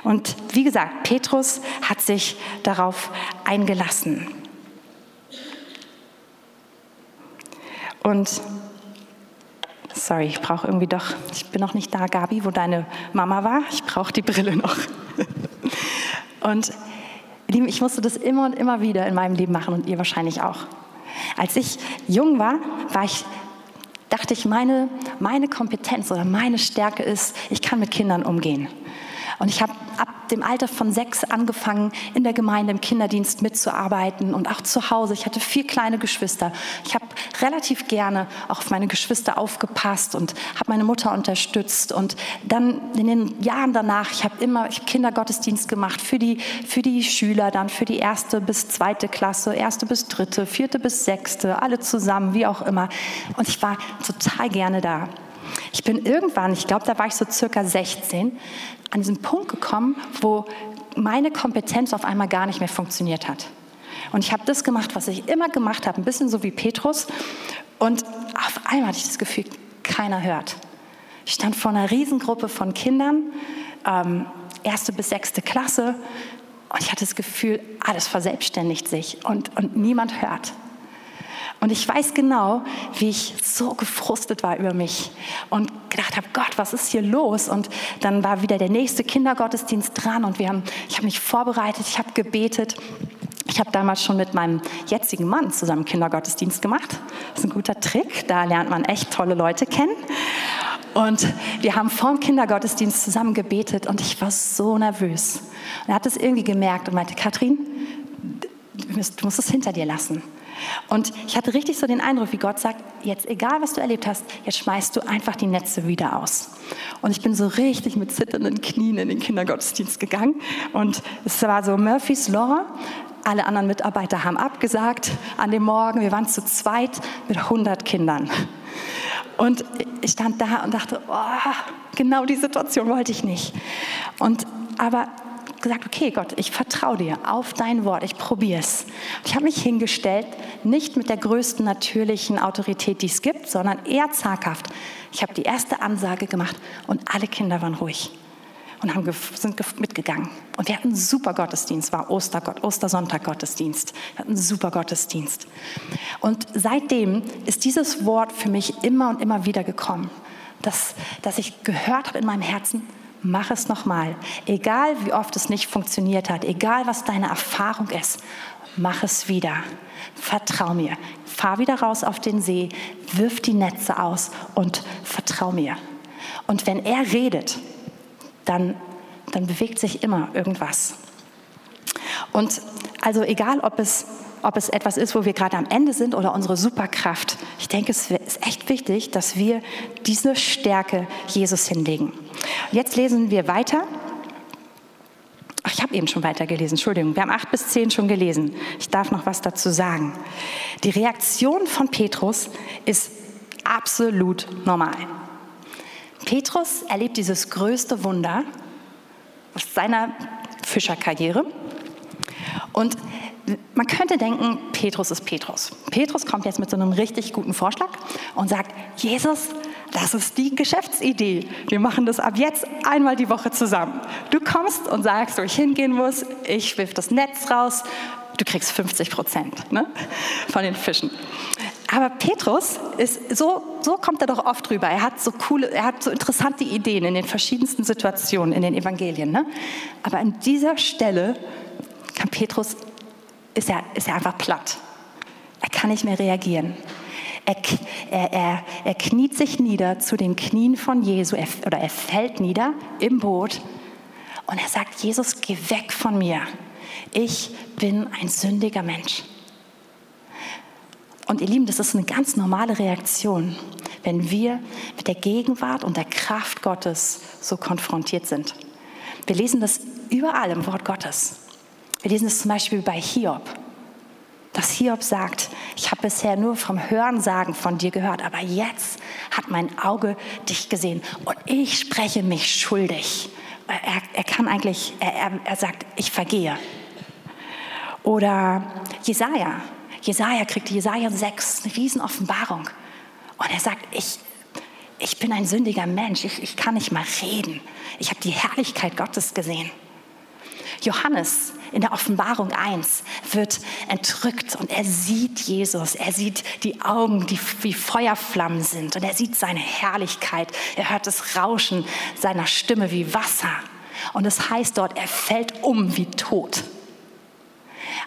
Und wie gesagt, Petrus hat sich darauf eingelassen. Und Sorry, ich brauche irgendwie doch, ich bin noch nicht da, Gabi, wo deine Mama war. Ich brauche die Brille noch. [laughs] Und ich musste das immer und immer wieder in meinem Leben machen und ihr wahrscheinlich auch. Als ich jung war, war ich, dachte ich, meine, meine Kompetenz oder meine Stärke ist, ich kann mit Kindern umgehen. Und ich habe ab dem Alter von sechs angefangen, in der Gemeinde im Kinderdienst mitzuarbeiten und auch zu Hause. Ich hatte vier kleine Geschwister. Ich habe relativ gerne auch auf meine Geschwister aufgepasst und habe meine Mutter unterstützt. Und dann in den Jahren danach, ich habe immer ich hab Kindergottesdienst gemacht für die, für die Schüler, dann für die erste bis zweite Klasse, erste bis dritte, vierte bis sechste, alle zusammen, wie auch immer. Und ich war total gerne da. Ich bin irgendwann, ich glaube, da war ich so circa 16, an diesen Punkt gekommen, wo meine Kompetenz auf einmal gar nicht mehr funktioniert hat. Und ich habe das gemacht, was ich immer gemacht habe, ein bisschen so wie Petrus. Und auf einmal hatte ich das Gefühl, keiner hört. Ich stand vor einer Riesengruppe von Kindern, ähm, erste bis sechste Klasse, und ich hatte das Gefühl, alles verselbstständigt sich und, und niemand hört. Und ich weiß genau, wie ich so gefrustet war über mich und gedacht habe, Gott, was ist hier los? Und dann war wieder der nächste Kindergottesdienst dran und wir haben, ich habe mich vorbereitet, ich habe gebetet. Ich habe damals schon mit meinem jetzigen Mann zusammen Kindergottesdienst gemacht. Das ist ein guter Trick, da lernt man echt tolle Leute kennen. Und wir haben vorm Kindergottesdienst zusammen gebetet und ich war so nervös. Und er hat es irgendwie gemerkt und meinte, Katrin, du musst es hinter dir lassen. Und ich hatte richtig so den Eindruck, wie Gott sagt, jetzt egal was du erlebt hast, jetzt schmeißt du einfach die Netze wieder aus. Und ich bin so richtig mit zitternden Knien in den Kindergottesdienst gegangen. Und es war so Murphys Law. Alle anderen Mitarbeiter haben abgesagt an dem Morgen. Wir waren zu zweit mit 100 Kindern. Und ich stand da und dachte, oh, genau die Situation wollte ich nicht. Und aber gesagt, okay Gott, ich vertraue dir auf dein Wort, ich probiere es. Ich habe mich hingestellt, nicht mit der größten natürlichen Autorität, die es gibt, sondern eher zaghaft. Ich habe die erste Ansage gemacht und alle Kinder waren ruhig und haben, sind mitgegangen. Und wir hatten einen super Gottesdienst, war Ostergott, Ostersonntag Gottesdienst. Wir hatten einen super Gottesdienst. Und seitdem ist dieses Wort für mich immer und immer wieder gekommen, dass, dass ich gehört habe in meinem Herzen, mach es nochmal. Egal wie oft es nicht funktioniert hat, egal was deine Erfahrung ist, mach es wieder. Vertrau mir. Fahr wieder raus auf den See, wirf die Netze aus und vertrau mir. Und wenn er redet, dann, dann bewegt sich immer irgendwas. Und also egal, ob es ob es etwas ist, wo wir gerade am Ende sind oder unsere Superkraft. Ich denke, es ist echt wichtig, dass wir diese Stärke Jesus hinlegen. Jetzt lesen wir weiter. Ach, ich habe eben schon weiter gelesen, Entschuldigung. Wir haben acht bis zehn schon gelesen. Ich darf noch was dazu sagen. Die Reaktion von Petrus ist absolut normal. Petrus erlebt dieses größte Wunder aus seiner Fischerkarriere. Und man könnte denken, Petrus ist Petrus. Petrus kommt jetzt mit so einem richtig guten Vorschlag und sagt, Jesus, das ist die Geschäftsidee. Wir machen das ab jetzt einmal die Woche zusammen. Du kommst und sagst, wo ich hingehen muss, ich wirf das Netz raus, du kriegst 50 Prozent ne, von den Fischen. Aber Petrus ist so, so kommt er doch oft rüber. Er hat so coole, er hat so interessante Ideen in den verschiedensten Situationen in den Evangelien. Ne? Aber an dieser Stelle kann Petrus ist er, ist er einfach platt. Er kann nicht mehr reagieren. Er, er, er, er kniet sich nieder zu den Knien von Jesu er, oder er fällt nieder im Boot und er sagt, Jesus, geh weg von mir. Ich bin ein sündiger Mensch. Und ihr Lieben, das ist eine ganz normale Reaktion, wenn wir mit der Gegenwart und der Kraft Gottes so konfrontiert sind. Wir lesen das überall im Wort Gottes. Wir lesen es zum Beispiel bei Hiob. Dass Hiob sagt, ich habe bisher nur vom Hörensagen von dir gehört, aber jetzt hat mein Auge dich gesehen und ich spreche mich schuldig. Er, er kann eigentlich, er, er sagt, ich vergehe. Oder Jesaja. Jesaja kriegt Jesaja 6 eine Riesenoffenbarung. Und er sagt, ich, ich bin ein sündiger Mensch, ich, ich kann nicht mal reden. Ich habe die Herrlichkeit Gottes gesehen. Johannes in der Offenbarung 1 wird entrückt und er sieht Jesus. Er sieht die Augen, die wie Feuerflammen sind und er sieht seine Herrlichkeit. Er hört das Rauschen seiner Stimme wie Wasser. Und es heißt dort, er fällt um wie tot.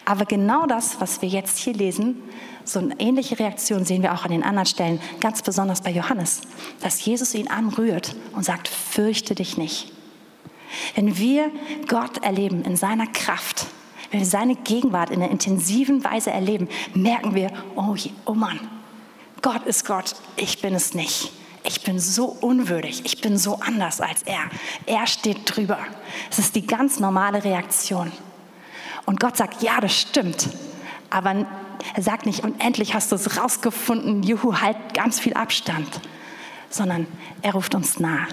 Aber genau das, was wir jetzt hier lesen, so eine ähnliche Reaktion sehen wir auch an den anderen Stellen, ganz besonders bei Johannes, dass Jesus ihn anrührt und sagt, fürchte dich nicht. Wenn wir Gott erleben in seiner Kraft, wenn wir seine Gegenwart in einer intensiven Weise erleben, merken wir, oh, oh Mann, Gott ist Gott, ich bin es nicht. Ich bin so unwürdig, ich bin so anders als er. Er steht drüber. Es ist die ganz normale Reaktion. Und Gott sagt, ja, das stimmt. Aber er sagt nicht, und endlich hast du es rausgefunden, juhu, halt ganz viel Abstand. Sondern er ruft uns nah.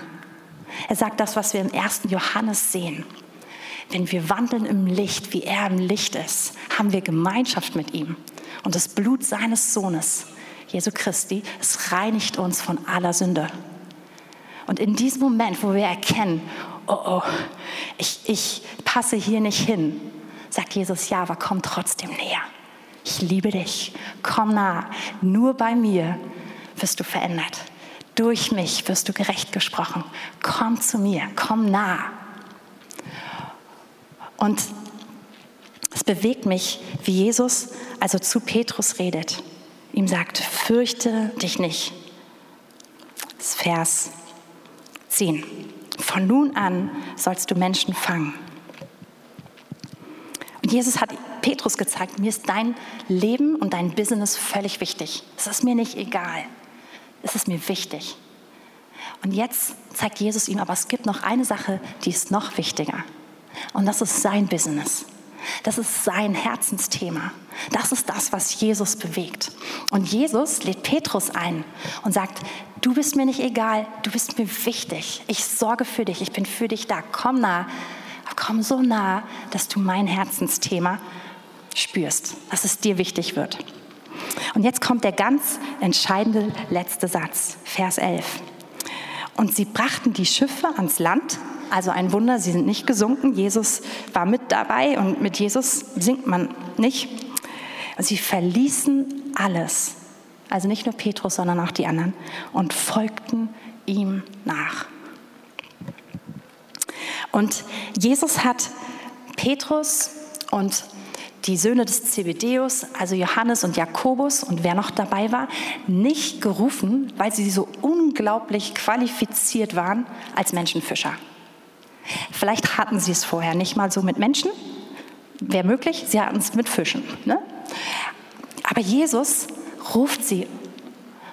Er sagt das, was wir im 1. Johannes sehen. Wenn wir wandeln im Licht, wie er im Licht ist, haben wir Gemeinschaft mit ihm. Und das Blut seines Sohnes, Jesu Christi, es reinigt uns von aller Sünde. Und in diesem Moment, wo wir erkennen, oh oh, ich, ich passe hier nicht hin, sagt Jesus, ja, aber komm trotzdem näher. Ich liebe dich. Komm nah. Nur bei mir wirst du verändert. Durch mich wirst du gerecht gesprochen. Komm zu mir. Komm nah. Und es bewegt mich, wie Jesus also zu Petrus redet. Ihm sagt, fürchte dich nicht. Das Vers 10. Von nun an sollst du Menschen fangen. Und Jesus hat Petrus gezeigt, mir ist dein Leben und dein Business völlig wichtig. Es ist mir nicht egal. Es ist mir wichtig. Und jetzt zeigt Jesus ihm, aber es gibt noch eine Sache, die ist noch wichtiger. Und das ist sein Business. Das ist sein Herzensthema. Das ist das, was Jesus bewegt. Und Jesus lädt Petrus ein und sagt, du bist mir nicht egal, du bist mir wichtig. Ich sorge für dich, ich bin für dich da. Komm nah, komm so nah, dass du mein Herzensthema spürst, dass es dir wichtig wird. Und jetzt kommt der ganz entscheidende letzte Satz, Vers 11. Und sie brachten die Schiffe ans Land, also ein Wunder, sie sind nicht gesunken. Jesus war mit dabei und mit Jesus sinkt man nicht. Und sie verließen alles, also nicht nur Petrus, sondern auch die anderen, und folgten ihm nach. Und Jesus hat Petrus und die Söhne des Zebedeus, also Johannes und Jakobus und wer noch dabei war, nicht gerufen, weil sie so unglaublich qualifiziert waren als Menschenfischer. Vielleicht hatten sie es vorher nicht mal so mit Menschen, wäre möglich, sie hatten es mit Fischen. Ne? Aber Jesus ruft sie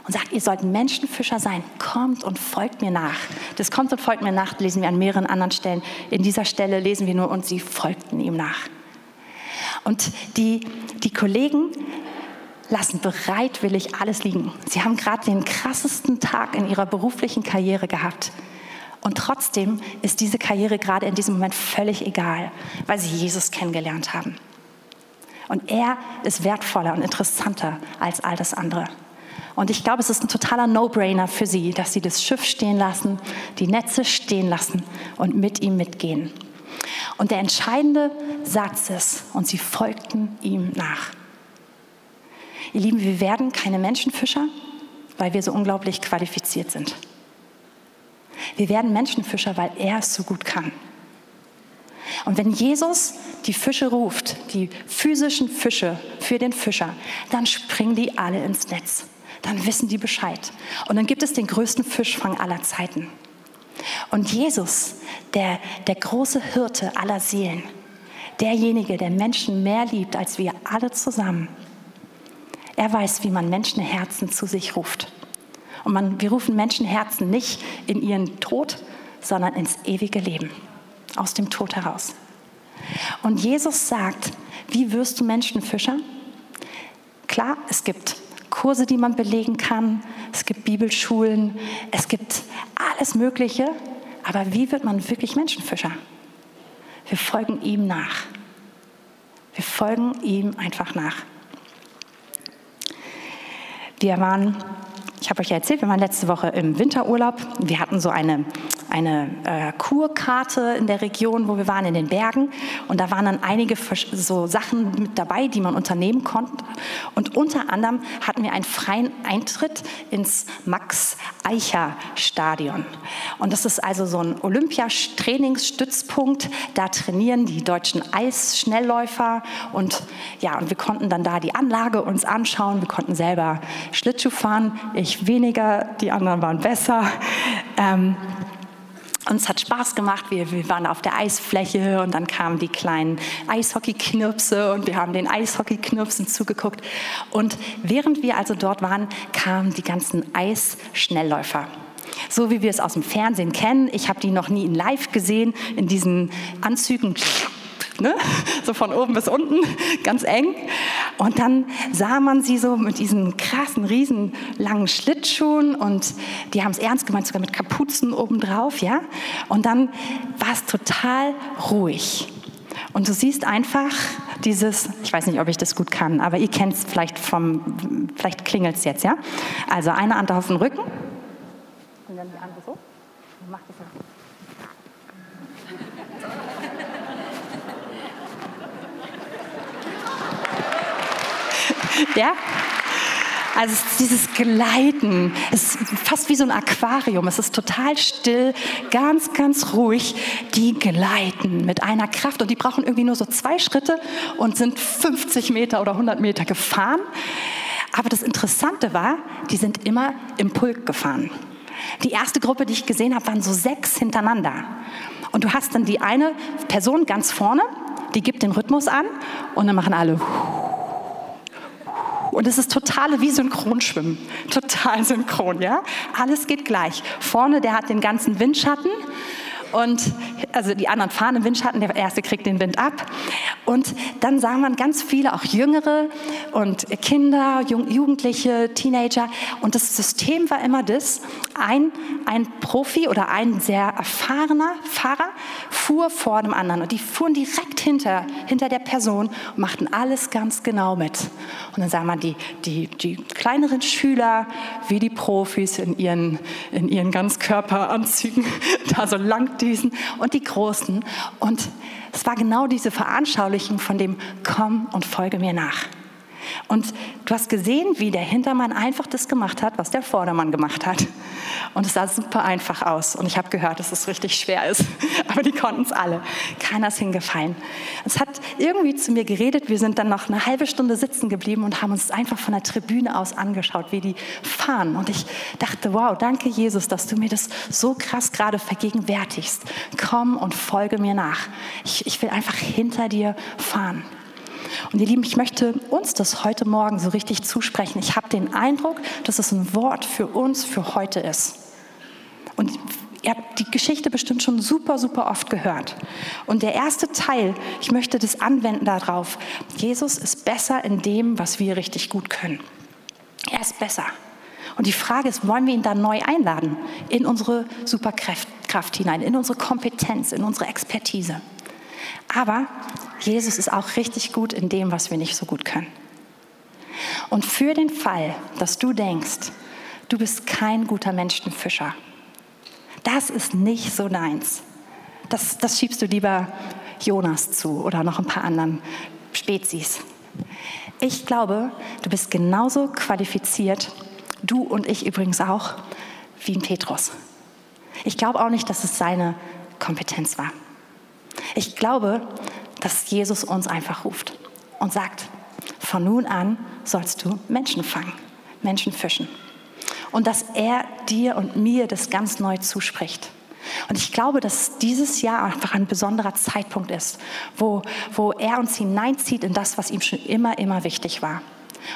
und sagt, ihr sollt Menschenfischer sein, kommt und folgt mir nach. Das kommt und folgt mir nach, lesen wir an mehreren anderen Stellen. In dieser Stelle lesen wir nur, und sie folgten ihm nach. Und die, die Kollegen lassen bereitwillig alles liegen. Sie haben gerade den krassesten Tag in ihrer beruflichen Karriere gehabt. Und trotzdem ist diese Karriere gerade in diesem Moment völlig egal, weil sie Jesus kennengelernt haben. Und er ist wertvoller und interessanter als all das andere. Und ich glaube, es ist ein totaler No-Brainer für sie, dass sie das Schiff stehen lassen, die Netze stehen lassen und mit ihm mitgehen. Und der entscheidende Satz ist, und sie folgten ihm nach. Ihr Lieben, wir werden keine Menschenfischer, weil wir so unglaublich qualifiziert sind. Wir werden Menschenfischer, weil er es so gut kann. Und wenn Jesus die Fische ruft, die physischen Fische für den Fischer, dann springen die alle ins Netz dann wissen die Bescheid. Und dann gibt es den größten Fischfang aller Zeiten. Und Jesus, der, der große Hirte aller Seelen, derjenige, der Menschen mehr liebt als wir alle zusammen, er weiß, wie man Menschenherzen zu sich ruft. Und man, wir rufen Menschenherzen nicht in ihren Tod, sondern ins ewige Leben, aus dem Tod heraus. Und Jesus sagt, wie wirst du Menschenfischer? Klar, es gibt Kurse, die man belegen kann, es gibt Bibelschulen, es gibt alles Mögliche. Aber wie wird man wirklich Menschenfischer? Wir folgen ihm nach. Wir folgen ihm einfach nach. Wir waren, ich habe euch ja erzählt, wir waren letzte Woche im Winterurlaub. Wir hatten so eine, eine äh, Kurkarte in der Region, wo wir waren, in den Bergen. Und da waren dann einige so Sachen mit dabei, die man unternehmen konnte. Und unter anderem hatten wir einen freien Eintritt ins Max-Eicher-Stadion. Und das ist also so ein Olympiatrainingsstützpunkt. Da trainieren die deutschen Eisschnellläufer. Und ja, und wir konnten dann da die Anlage uns anschauen. Wir konnten selber Schlittschuh fahren. Ich weniger, die anderen waren besser. Ähm, und es hat Spaß gemacht. Wir, wir, waren auf der Eisfläche und dann kamen die kleinen Eishockeyknirpse und wir haben den Eishockeyknirpsen zugeguckt. Und während wir also dort waren, kamen die ganzen Eisschnellläufer. So wie wir es aus dem Fernsehen kennen. Ich habe die noch nie in Live gesehen, in diesen Anzügen ne? so von oben bis unten, ganz eng. Und dann sah man sie so mit diesen krassen, riesen langen Schlittschuhen und die haben es ernst gemeint, sogar mit Kapuzen obendrauf, ja. Und dann war es total ruhig. Und du siehst einfach dieses, ich weiß nicht, ob ich das gut kann, aber ihr kennt es vielleicht vom, vielleicht klingelt es jetzt, ja. Also eine Hand auf den Rücken und dann die andere so. Macht das so. Ja? Also dieses Gleiten, es ist fast wie so ein Aquarium. Es ist total still, ganz, ganz ruhig. Die gleiten mit einer Kraft und die brauchen irgendwie nur so zwei Schritte und sind 50 Meter oder 100 Meter gefahren. Aber das Interessante war, die sind immer im Pulk gefahren. Die erste Gruppe, die ich gesehen habe, waren so sechs hintereinander. Und du hast dann die eine Person ganz vorne, die gibt den Rhythmus an und dann machen alle und es ist totale wie Synchronschwimmen. Total synchron, ja? Alles geht gleich. Vorne, der hat den ganzen Windschatten und also die anderen fahren im Windschatten, der erste kriegt den Wind ab. Und dann sah man ganz viele, auch Jüngere und Kinder, Jugendliche, Teenager. Und das System war immer das, ein, ein Profi oder ein sehr erfahrener Fahrer fuhr vor dem anderen. Und die fuhren direkt hinter, hinter der Person und machten alles ganz genau mit. Und dann sah man die, die, die kleineren Schüler wie die Profis in ihren, in ihren Ganzkörperanzügen [laughs] da so lang düsen und die Großen. Und es war genau diese Veranschaulichung von dem Komm und folge mir nach. Und du hast gesehen, wie der Hintermann einfach das gemacht hat, was der Vordermann gemacht hat. Und es sah super einfach aus. Und ich habe gehört, dass es richtig schwer ist. [laughs] Aber die konnten es alle. Keiner ist hingefallen. Es hat irgendwie zu mir geredet. Wir sind dann noch eine halbe Stunde sitzen geblieben und haben uns einfach von der Tribüne aus angeschaut, wie die fahren. Und ich dachte, wow, danke Jesus, dass du mir das so krass gerade vergegenwärtigst. Komm und folge mir nach. Ich, ich will einfach hinter dir fahren. Und ihr Lieben, ich möchte uns das heute Morgen so richtig zusprechen. Ich habe den Eindruck, dass es ein Wort für uns für heute ist. Und ihr habt die Geschichte bestimmt schon super, super oft gehört. Und der erste Teil, ich möchte das anwenden darauf. Jesus ist besser in dem, was wir richtig gut können. Er ist besser. Und die Frage ist, wollen wir ihn da neu einladen in unsere Superkraft hinein, in unsere Kompetenz, in unsere Expertise? Aber Jesus ist auch richtig gut in dem, was wir nicht so gut können. Und für den Fall, dass du denkst, du bist kein guter Menschenfischer, das ist nicht so deins. Das, das schiebst du lieber Jonas zu oder noch ein paar anderen Spezies. Ich glaube, du bist genauso qualifiziert, du und ich übrigens auch, wie ein Petrus. Ich glaube auch nicht, dass es seine Kompetenz war. Ich glaube, dass Jesus uns einfach ruft und sagt, von nun an sollst du Menschen fangen, Menschen fischen. Und dass er dir und mir das ganz neu zuspricht. Und ich glaube, dass dieses Jahr einfach ein besonderer Zeitpunkt ist, wo, wo er uns hineinzieht in das, was ihm schon immer, immer wichtig war.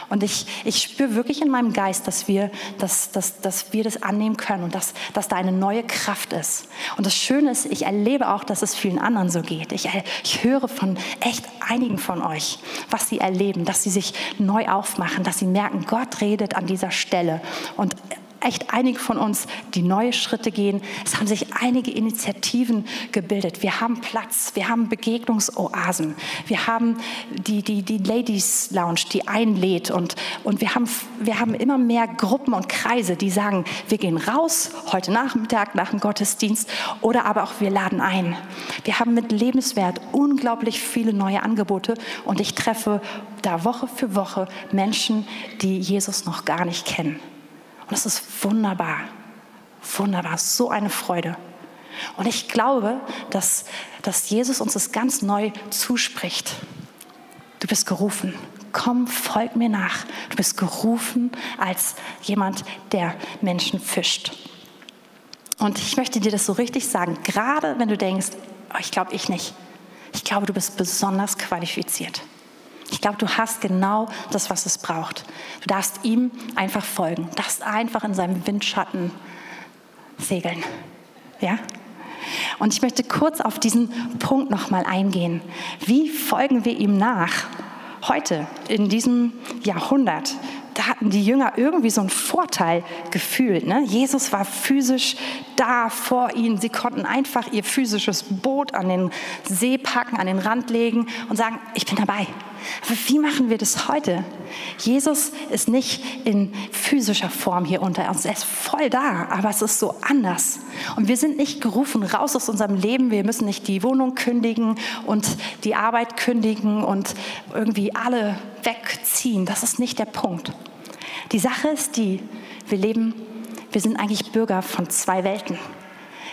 Und ich, ich spüre wirklich in meinem Geist, dass wir, dass, dass, dass wir das annehmen können und dass, dass da eine neue Kraft ist. Und das Schöne ist, ich erlebe auch, dass es vielen anderen so geht. Ich, ich höre von echt einigen von euch, was sie erleben, dass sie sich neu aufmachen, dass sie merken, Gott redet an dieser Stelle. Und echt einige von uns, die neue Schritte gehen. Es haben sich einige Initiativen gebildet. Wir haben Platz, wir haben Begegnungsoasen, wir haben die, die, die Ladies Lounge, die einlädt und, und wir, haben, wir haben immer mehr Gruppen und Kreise, die sagen, wir gehen raus heute Nachmittag nach dem Gottesdienst oder aber auch wir laden ein. Wir haben mit Lebenswert unglaublich viele neue Angebote und ich treffe da Woche für Woche Menschen, die Jesus noch gar nicht kennen. Und das ist wunderbar. Wunderbar, so eine Freude. Und ich glaube, dass, dass Jesus uns das ganz neu zuspricht. Du bist gerufen. Komm, folg mir nach. Du bist gerufen als jemand, der Menschen fischt. Und ich möchte dir das so richtig sagen, gerade wenn du denkst, oh, ich glaube ich nicht. Ich glaube, du bist besonders qualifiziert. Ich glaube, du hast genau das, was es braucht. Du darfst ihm einfach folgen, du darfst einfach in seinem Windschatten segeln. Ja? Und ich möchte kurz auf diesen Punkt nochmal eingehen. Wie folgen wir ihm nach? Heute, in diesem Jahrhundert, da hatten die Jünger irgendwie so einen Vorteil gefühlt. Ne? Jesus war physisch da vor ihnen. Sie konnten einfach ihr physisches Boot an den See packen, an den Rand legen und sagen, ich bin dabei. Aber wie machen wir das heute? Jesus ist nicht in physischer Form hier unter uns. Er ist voll da, aber es ist so anders. Und wir sind nicht gerufen raus aus unserem Leben. Wir müssen nicht die Wohnung kündigen und die Arbeit kündigen und irgendwie alle wegziehen. Das ist nicht der Punkt. Die Sache ist die, wir leben, wir sind eigentlich Bürger von zwei Welten.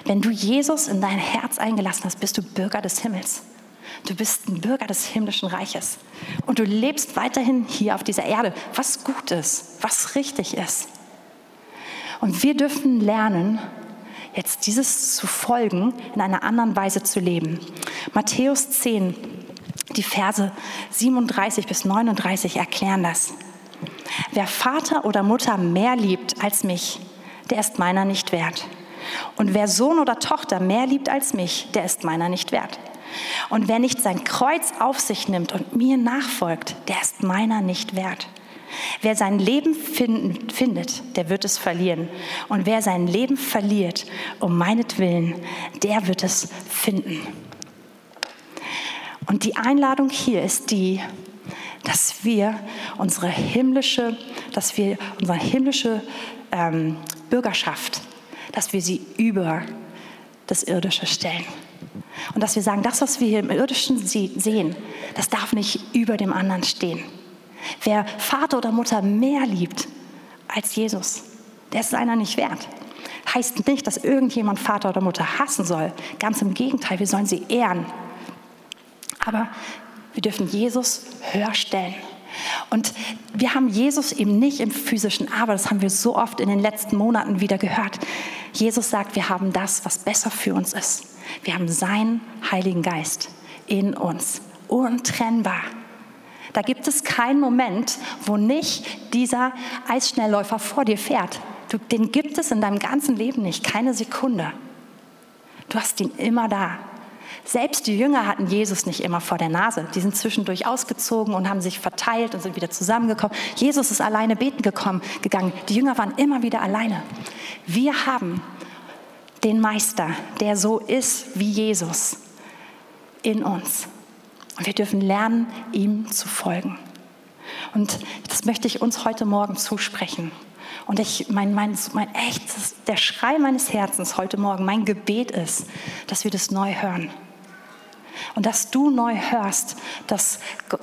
Wenn du Jesus in dein Herz eingelassen hast, bist du Bürger des Himmels. Du bist ein Bürger des himmlischen Reiches. Und du lebst weiterhin hier auf dieser Erde, was gut ist, was richtig ist. Und wir dürfen lernen, jetzt dieses zu folgen, in einer anderen Weise zu leben. Matthäus 10, die Verse 37 bis 39 erklären das. Wer Vater oder Mutter mehr liebt als mich, der ist meiner nicht wert. Und wer Sohn oder Tochter mehr liebt als mich, der ist meiner nicht wert. Und wer nicht sein Kreuz auf sich nimmt und mir nachfolgt, der ist meiner nicht wert. Wer sein Leben finden, findet, der wird es verlieren. Und wer sein Leben verliert, um meinetwillen, der wird es finden. Und die Einladung hier ist die, dass wir unsere himmlische, dass wir unsere himmlische ähm, Bürgerschaft, dass wir sie über das Irdische stellen. Und dass wir sagen, das, was wir hier im Irdischen sehen, das darf nicht über dem anderen stehen. Wer Vater oder Mutter mehr liebt als Jesus, der ist seiner nicht wert. Heißt nicht, dass irgendjemand Vater oder Mutter hassen soll. Ganz im Gegenteil, wir sollen sie ehren. Aber wir dürfen Jesus höher stellen. Und wir haben Jesus eben nicht im physischen, aber das haben wir so oft in den letzten Monaten wieder gehört. Jesus sagt, wir haben das, was besser für uns ist. Wir haben seinen Heiligen Geist in uns, untrennbar. Da gibt es keinen Moment, wo nicht dieser Eisschnellläufer vor dir fährt. Den gibt es in deinem ganzen Leben nicht, keine Sekunde. Du hast ihn immer da. Selbst die Jünger hatten Jesus nicht immer vor der Nase. Die sind zwischendurch ausgezogen und haben sich verteilt und sind wieder zusammengekommen. Jesus ist alleine beten gekommen, gegangen. Die Jünger waren immer wieder alleine. Wir haben den Meister, der so ist wie Jesus in uns. Und wir dürfen lernen, ihm zu folgen. Und das möchte ich uns heute Morgen zusprechen. Und ich, mein, mein, mein echtes, der Schrei meines Herzens heute Morgen, mein Gebet ist, dass wir das neu hören. Und dass du neu hörst, dass,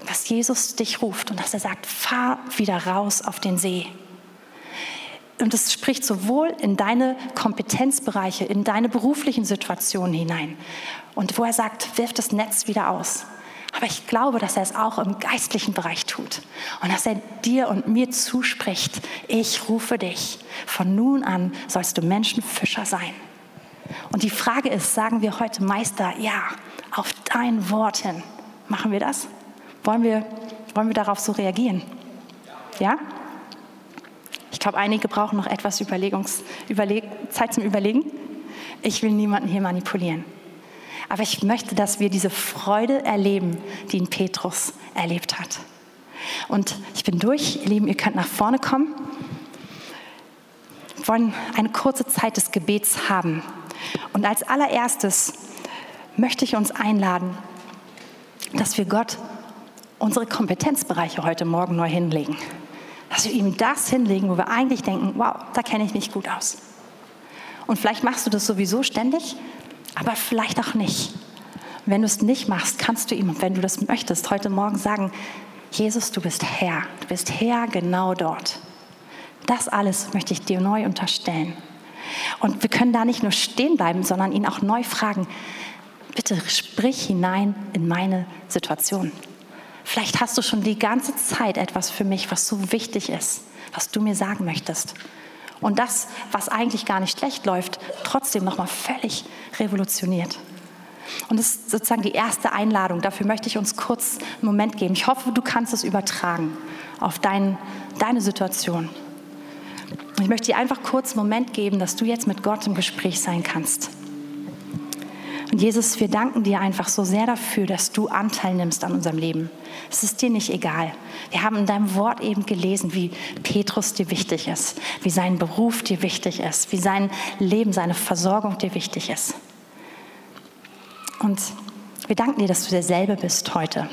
dass Jesus dich ruft und dass er sagt, fahr wieder raus auf den See. Und es spricht sowohl in deine Kompetenzbereiche, in deine beruflichen Situationen hinein. Und wo er sagt, wirf das Netz wieder aus. Aber ich glaube, dass er es auch im geistlichen Bereich tut. Und dass er dir und mir zuspricht, ich rufe dich. Von nun an sollst du Menschenfischer sein. Und die Frage ist, sagen wir heute Meister, ja, auf dein Wort hin. Machen wir das? Wollen wir, wollen wir darauf so reagieren? Ja? Ich glaube, einige brauchen noch etwas Überlegungs, Überleg, Zeit zum Überlegen. Ich will niemanden hier manipulieren. Aber ich möchte, dass wir diese Freude erleben, die in Petrus erlebt hat. Und ich bin durch, ihr Lieben, ihr könnt nach vorne kommen. wollen eine kurze Zeit des Gebets haben. Und als allererstes möchte ich uns einladen, dass wir Gott unsere Kompetenzbereiche heute Morgen neu hinlegen. Dass wir ihm das hinlegen, wo wir eigentlich denken, wow, da kenne ich mich gut aus. Und vielleicht machst du das sowieso ständig, aber vielleicht auch nicht. Wenn du es nicht machst, kannst du ihm, wenn du das möchtest, heute Morgen sagen, Jesus, du bist Herr. Du bist Herr genau dort. Das alles möchte ich dir neu unterstellen. Und wir können da nicht nur stehen bleiben, sondern ihn auch neu fragen, bitte sprich hinein in meine Situation. Vielleicht hast du schon die ganze Zeit etwas für mich, was so wichtig ist, was du mir sagen möchtest. Und das, was eigentlich gar nicht schlecht läuft, trotzdem nochmal völlig revolutioniert. Und das ist sozusagen die erste Einladung. Dafür möchte ich uns kurz einen Moment geben. Ich hoffe, du kannst es übertragen auf dein, deine Situation. Ich möchte dir einfach kurz einen Moment geben, dass du jetzt mit Gott im Gespräch sein kannst. Und Jesus, wir danken dir einfach so sehr dafür, dass du Anteil nimmst an unserem Leben. Es ist dir nicht egal. Wir haben in deinem Wort eben gelesen, wie Petrus dir wichtig ist, wie sein Beruf dir wichtig ist, wie sein Leben, seine Versorgung dir wichtig ist. Und wir danken dir, dass du derselbe bist heute.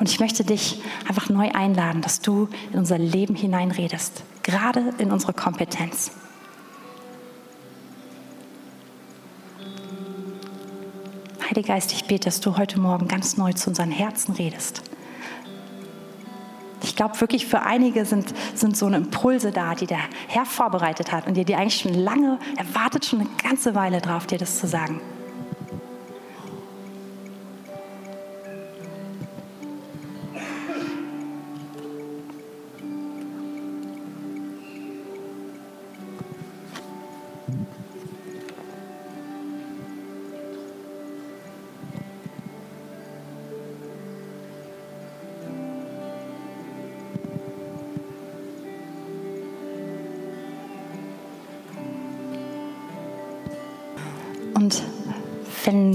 Und ich möchte dich einfach neu einladen, dass du in unser Leben hineinredest, gerade in unsere Kompetenz. Heiliger Geist, ich bete, dass du heute Morgen ganz neu zu unseren Herzen redest. Ich glaube wirklich, für einige sind, sind so eine Impulse da, die der Herr vorbereitet hat und dir die eigentlich schon lange, er wartet schon eine ganze Weile drauf, dir das zu sagen.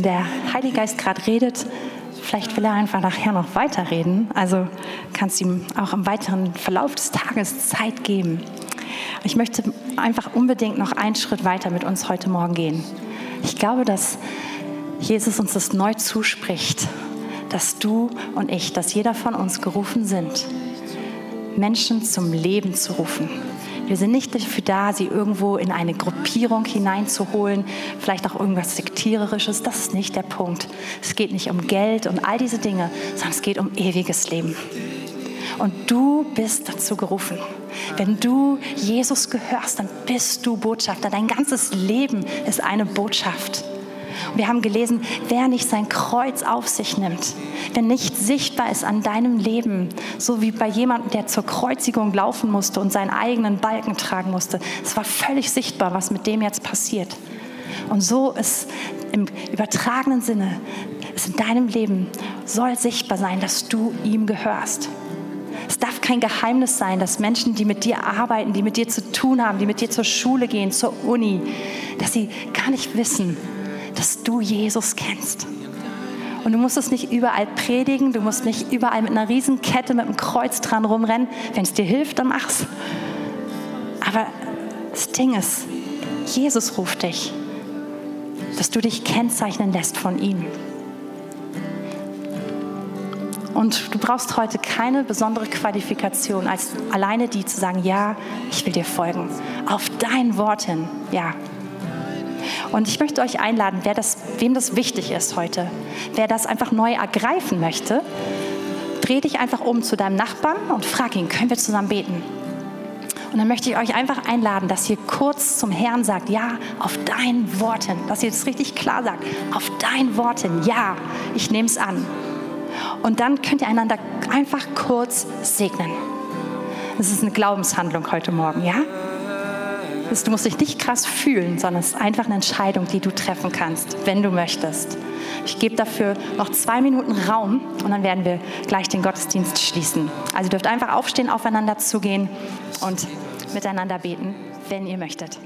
Der Heilige Geist gerade redet, vielleicht will er einfach nachher noch weiterreden. Also kannst du ihm auch im weiteren Verlauf des Tages Zeit geben. Ich möchte einfach unbedingt noch einen Schritt weiter mit uns heute Morgen gehen. Ich glaube, dass Jesus uns das neu zuspricht, dass du und ich, dass jeder von uns gerufen sind, Menschen zum Leben zu rufen. Wir sind nicht dafür da, sie irgendwo in eine Gruppierung hineinzuholen, vielleicht auch irgendwas Sektiererisches. Das ist nicht der Punkt. Es geht nicht um Geld und all diese Dinge, sondern es geht um ewiges Leben. Und du bist dazu gerufen. Wenn du Jesus gehörst, dann bist du Botschafter. Dein ganzes Leben ist eine Botschaft. Wir haben gelesen, wer nicht sein Kreuz auf sich nimmt, wenn nicht sichtbar ist an deinem Leben, so wie bei jemandem, der zur Kreuzigung laufen musste und seinen eigenen Balken tragen musste. Es war völlig sichtbar, was mit dem jetzt passiert. Und so ist im übertragenen Sinne, ist in deinem Leben, soll sichtbar sein, dass du ihm gehörst. Es darf kein Geheimnis sein, dass Menschen, die mit dir arbeiten, die mit dir zu tun haben, die mit dir zur Schule gehen, zur Uni, dass sie gar nicht wissen, dass du Jesus kennst. Und du musst es nicht überall predigen, du musst nicht überall mit einer Riesenkette mit einem Kreuz dran rumrennen. Wenn es dir hilft, dann mach's. Aber das Ding ist, Jesus ruft dich, dass du dich kennzeichnen lässt von ihm. Und du brauchst heute keine besondere Qualifikation, als alleine die zu sagen, ja, ich will dir folgen. Auf dein Wort hin, ja, und ich möchte euch einladen, wer das, wem das wichtig ist heute, wer das einfach neu ergreifen möchte, dreh dich einfach um zu deinem Nachbarn und frag ihn, können wir zusammen beten? Und dann möchte ich euch einfach einladen, dass ihr kurz zum Herrn sagt, ja, auf dein Worten, dass ihr das richtig klar sagt, auf dein Worten, ja, ich nehme es an. Und dann könnt ihr einander einfach kurz segnen. Das ist eine Glaubenshandlung heute Morgen, ja? Du musst dich nicht krass fühlen, sondern es ist einfach eine Entscheidung, die du treffen kannst, wenn du möchtest. Ich gebe dafür noch zwei Minuten Raum und dann werden wir gleich den Gottesdienst schließen. Also ihr dürft einfach aufstehen, aufeinander zugehen und miteinander beten, wenn ihr möchtet.